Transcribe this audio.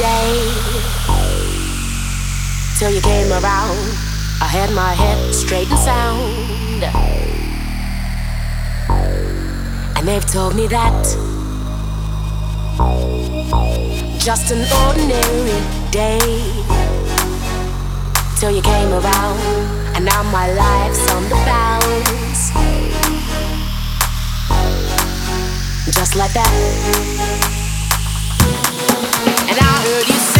day till you came around. I had my head straight and sound, and they've told me that just an ordinary day till you came around, and now my life's on the bounce. Just like that. And I heard you say.